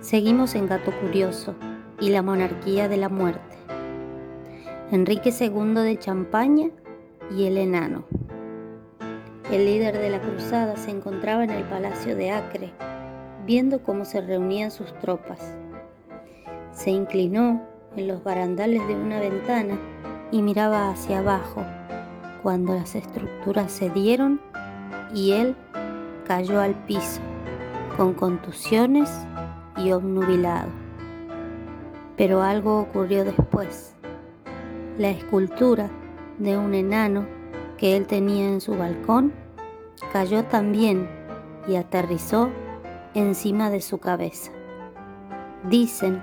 Seguimos en Gato Curioso y la monarquía de la muerte. Enrique II de Champaña y el enano. El líder de la cruzada se encontraba en el palacio de Acre, viendo cómo se reunían sus tropas. Se inclinó en los barandales de una ventana y miraba hacia abajo cuando las estructuras cedieron y él cayó al piso con contusiones y obnubilado. Pero algo ocurrió después. La escultura de un enano que él tenía en su balcón cayó también y aterrizó encima de su cabeza. Dicen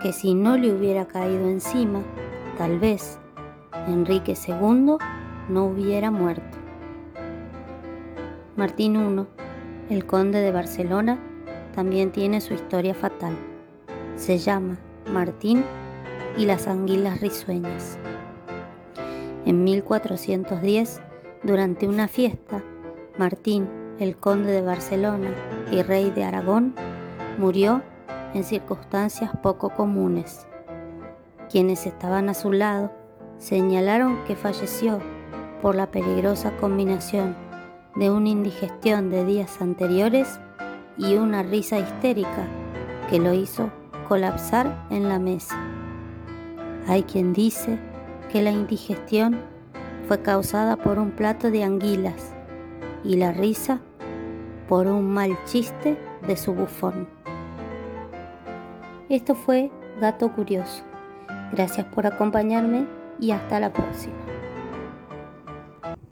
que si no le hubiera caído encima, tal vez Enrique II no hubiera muerto. Martín I, el conde de Barcelona, también tiene su historia fatal. Se llama Martín y las anguilas risueñas. En 1410, durante una fiesta, Martín, el conde de Barcelona y rey de Aragón, murió en circunstancias poco comunes. Quienes estaban a su lado señalaron que falleció por la peligrosa combinación de una indigestión de días anteriores y una risa histérica que lo hizo colapsar en la mesa. Hay quien dice que la indigestión fue causada por un plato de anguilas y la risa por un mal chiste de su bufón. Esto fue Gato Curioso. Gracias por acompañarme y hasta la próxima.